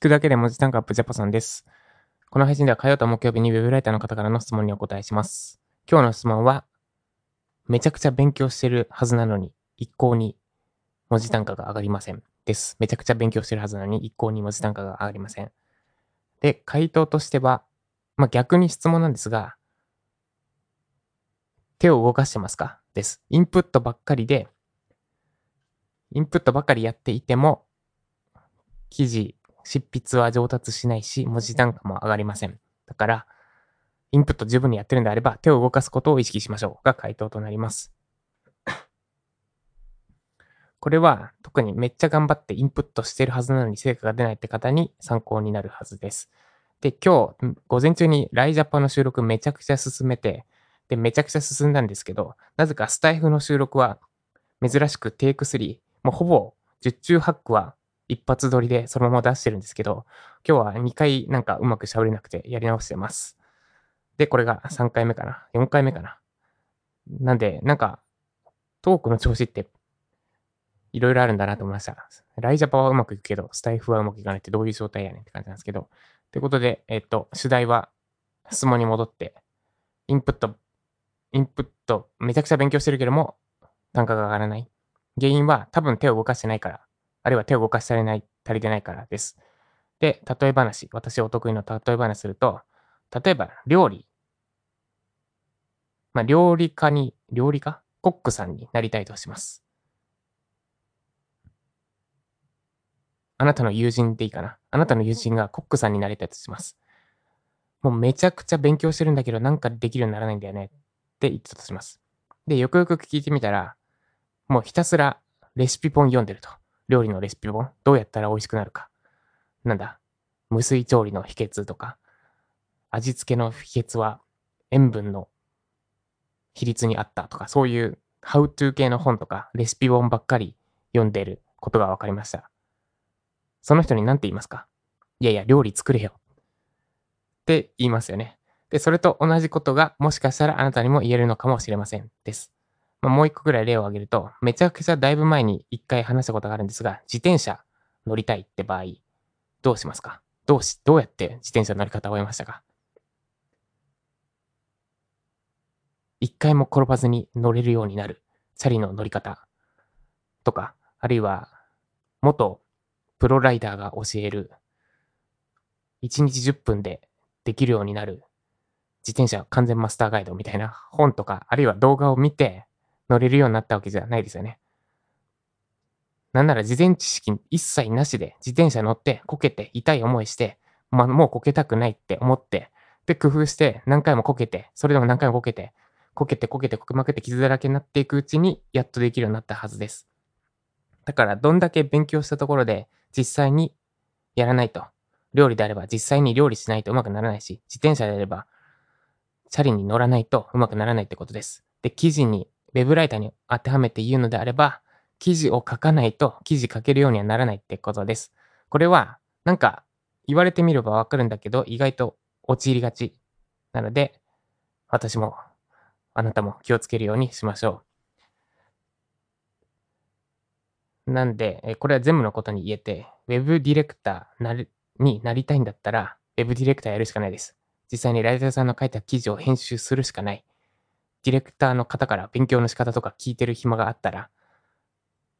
聞くだけで文字単価アップジャパソンです。この配信では火曜と木曜日にウェブライターの方からの質問にお答えします。今日の質問は、めちゃくちゃ勉強してるはずなのに、一向に文字単価が上がりません。です。めちゃくちゃ勉強してるはずなのに、一向に文字単価が上がりません。で、回答としては、まあ、逆に質問なんですが、手を動かしてますか？です。インプットばっかりで、インプットばっかりやっていても、記事、執筆は上達しないし、文字単価も上がりません。だから、インプット十分にやってるんであれば、手を動かすことを意識しましょうが回答となります。これは特にめっちゃ頑張ってインプットしてるはずなのに成果が出ないって方に参考になるはずです。で、今日、午前中にライジャパの収録めちゃくちゃ進めて、で、めちゃくちゃ進んだんですけど、なぜかスタイフの収録は珍しくテイク3、もうほぼ十中八九は一発撮りでそのまま出してるんですけど、今日は2回なんかうまく喋れなくてやり直してます。で、これが3回目かな ?4 回目かななんで、なんか、トークの調子っていろいろあるんだなと思いました。ライジャパはうまくいくけど、スタイフはうまくいかないってどういう状態やねんって感じなんですけど。ということで、えっと、主題は質問に戻って、インプット、インプット、めちゃくちゃ勉強してるけども、単価が上がらない。原因は多分手を動かしてないから、あるいは手を動かし足りない、足りてないからです。で、例え話、私お得意の例え話すると、例えば料理。まあ、料理家に、料理家？コックさんになりたいとします。あなたの友人でいいかな？あなたの友人がコックさんになりたいとします。もうめちゃくちゃ勉強してるんだけど、なんかできるようにならないんだよねって言ったとします。で、よくよく聞いてみたら、もうひたすらレシピ本読んでると。料理のレシピ本。どうやったら美味しくなるか。なんだ。無水調理の秘訣とか、味付けの秘訣は塩分の比率にあったとか、そういう How to 系の本とか、レシピ本ばっかり読んでることが分かりました。その人に何て言いますか？いやいや、料理作れよ。って言いますよね。で、それと同じことがもしかしたらあなたにも言えるのかもしれません。です。まあ、もう一個ぐらい例を挙げると、めちゃくちゃだいぶ前に一回話したことがあるんですが、自転車乗りたいって場合、どうしますか？どうし、どうやって自転車の乗り方を覚えましたか？一回も転ばずに乗れるようになる、チャリの乗り方とか、あるいは、元プロライダーが教える、1日10分でできるようになる、自転車完全マスターガイドみたいな本とか、あるいは動画を見て乗れるようになったわけじゃないですよね。なんなら事前知識一切なしで自転車乗ってこけて痛い思いして、ま、もうこけたくないって思って、で、工夫して何回もこけて、それでも何回もこけて、こけてこけてこけまくって傷だらけになっていくうちにやっとできるようになったはずです。だからどんだけ勉強したところで実際にやらないと。料理であれば実際に料理しないとうまくならないし、自転車であればチャリに乗らないとうまくならないってことです。で、記事に、ウェブライターに当てはめて言うのであれば、記事を書かないと記事書けるようにはならないってことです。これは、なんか言われてみればわかるんだけど、意外と陥りがち。なので、私も、あなたも気をつけるようにしましょう。なんで、これは全部のことに言えて、ウェブディレクターなるになりたいんだったら、ウェブディレクターやるしかないです。実際にライターさんの書いた記事を編集するしかない。ディレクターの方から勉強の仕方とか聞いてる暇があったら、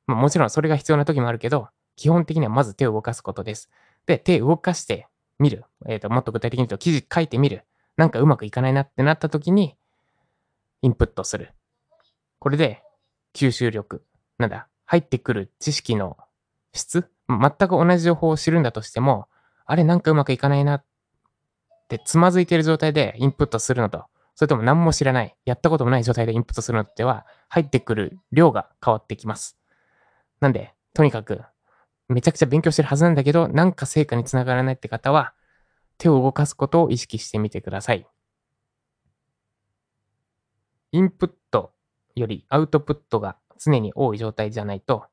まあ、もちろんそれが必要な時もあるけど、基本的にはまず手を動かすことです。で、手を動かしてみる。えっ、と、もっと具体的に言うと、記事書いてみる。なんかうまくいかないなってなった時に、インプットする。これで、吸収力。なんだ、入ってくる知識の質全く同じ情報を知るんだとしても、あれなんかうまくいかないなってつまずいてる状態でインプットするのと、それとも何も知らない、やったこともない状態でインプットするのっては、入ってくる量が変わってきます。なんで、とにかく、めちゃくちゃ勉強してるはずなんだけど、なんか成果につながらないって方は、手を動かすことを意識してみてください。インプットよりアウトプットが常に多い状態じゃないと、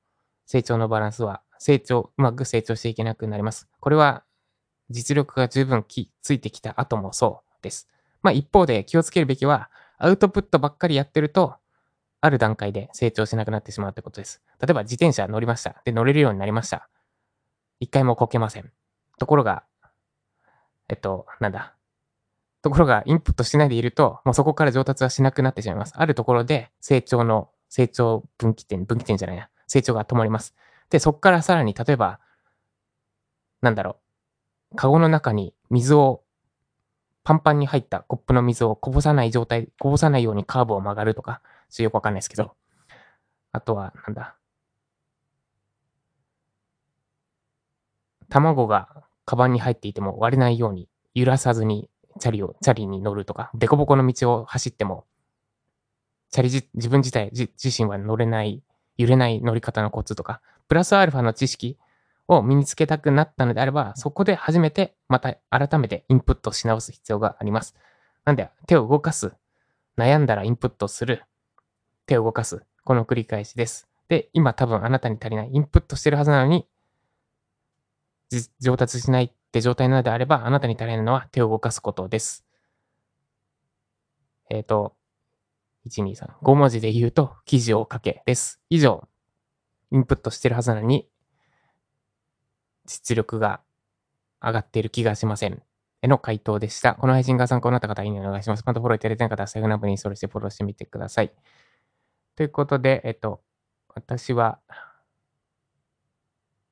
成長のバランスは、成長、うまく成長していけなくなります。これは、実力が十分きついてきた後もそうです。まあ一方で気をつけるべきは、アウトプットばっかりやってると、ある段階で成長しなくなってしまうってことです。例えば自転車乗りました。で、乗れるようになりました。一回もこけません。ところが、えっと、なんだ。ところが、インプットしないでいると、もうそこから上達はしなくなってしまいます。あるところで成長の、成長分岐点、分岐点じゃないな。成長が止まります。で、そこからさらに、例えば、なんだろう。カゴの中に水を、パンパンに入ったコップの水をこぼさない状態、こぼさないようにカーブを曲がるとか、ちょっとよくわかんないですけど。あとは、なんだ。卵がカバンに入っていても割れないように揺らさずにチャリを、チャリに乗るとか、デコボコの道を走っても、チャリじ、自分自体、自身は乗れない、揺れない乗り方のコツとか、プラスアルファの知識を身につけたくなったのであれば、そこで初めて、また改めてインプットし直す必要があります。なんで、手を動かす。悩んだらインプットする。手を動かす。この繰り返しです。で、今多分あなたに足りない。インプットしてるはずなのに、上達しないって状態なのであれば、あなたに足りないのは手を動かすことです。えっ、ー、と、1、2、3、5文字で言うと、記事を書けです。以上、インプットしてるはずなのに、実力が上がっている気がしません。への回答でした。この配信が参考になった方、いいねお願いします。またフォローいただいてない方は、最後のアプリにインストールしてフォローしてみてください。ということで、えっと、私は、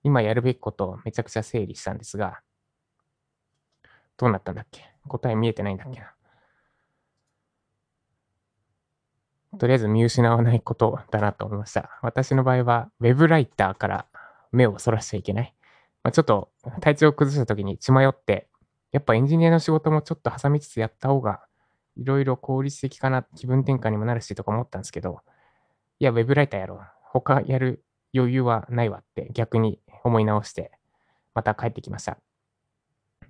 今やるべきことをめちゃくちゃ整理したんですが、どうなったんだっけ？答え見えてないんだっけな？とりあえず見失わないことだなと思いました。私の場合は、ウェブライターから目をそらしちゃいけない。まあ、ちょっと体調を崩した時に血迷って、やっぱエンジニアの仕事もちょっと挟みつつやった方が、いろいろ効率的かな、気分転換にもなるしとか思ったんですけど、いや、ウェブライターやろう。他やる余裕はないわって逆に思い直して、また帰ってきました。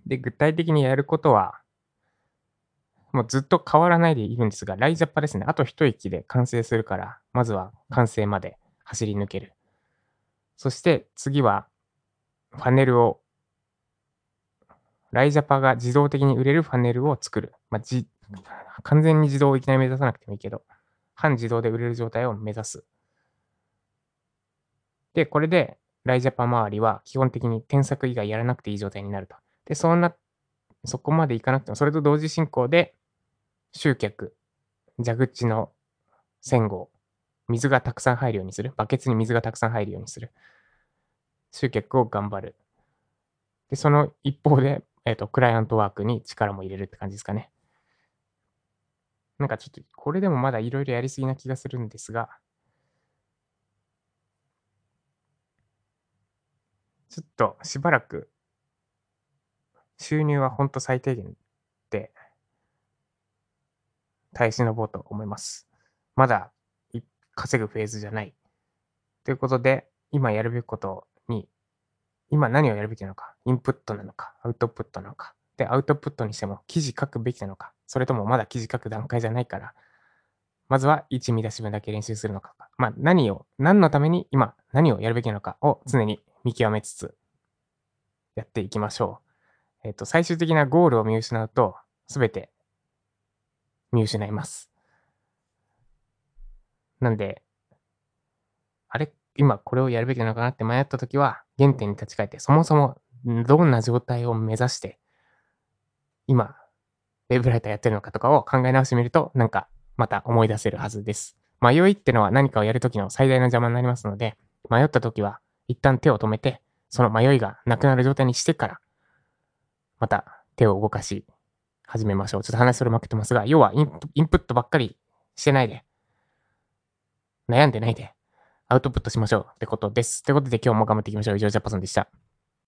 で、具体的にやることは、もうずっと変わらないでいるんですが、ライジャパですね。あと一息で完成するから、まずは完成まで走り抜ける。そして次は、パネルを、ライジャパが自動的に売れるパネルを作る。まあ、じ完全に自動をいきなり目指さなくてもいいけど、半自動で売れる状態を目指す。で、これで、ライジャパ周りは基本的に添削以外やらなくていい状態になると。で、そんな、そこまでいかなくても、それと同時進行で、集客、蛇口の線号、水がたくさん入るようにする。バケツに水がたくさん入るようにする。集客を頑張る。で、その一方で、えっ、ー、と、クライアントワークに力も入れるって感じですかね。なんかちょっと、これでもまだいろいろやりすぎな気がするんですが、ちょっとしばらく収入はほんと最低限で耐え忍ぼうと思います。まだ稼ぐフェーズじゃない。ということで、今やるべきことに、今何をやるべきなのか、インプットなのか、アウトプットなのか。で、アウトプットにしても記事書くべきなのか、それともまだ記事書く段階じゃないから、まずは1見出し分だけ練習するのか。まあ何を、何のために今何をやるべきなのかを常に見極めつつやっていきましょう。えっ、と、最終的なゴールを見失うと、すべて見失います。なんで、あれ今これをやるべきなのかなって迷ったときは、原点に立ち返って、そもそもどんな状態を目指して、今、ウェブライターやってるのかとかを考え直してみると、なんかまた思い出せるはずです。迷いってのは何かをやるときの最大の邪魔になりますので、迷ったときは一旦手を止めて、その迷いがなくなる状態にしてから、また手を動かし始めましょう。ちょっと話それまくってますが、要はインプットばっかりしてないで、悩んでないで、アウトプットしましょうってことです。ということで今日も頑張っていきましょう。以上、ジャパソンでした。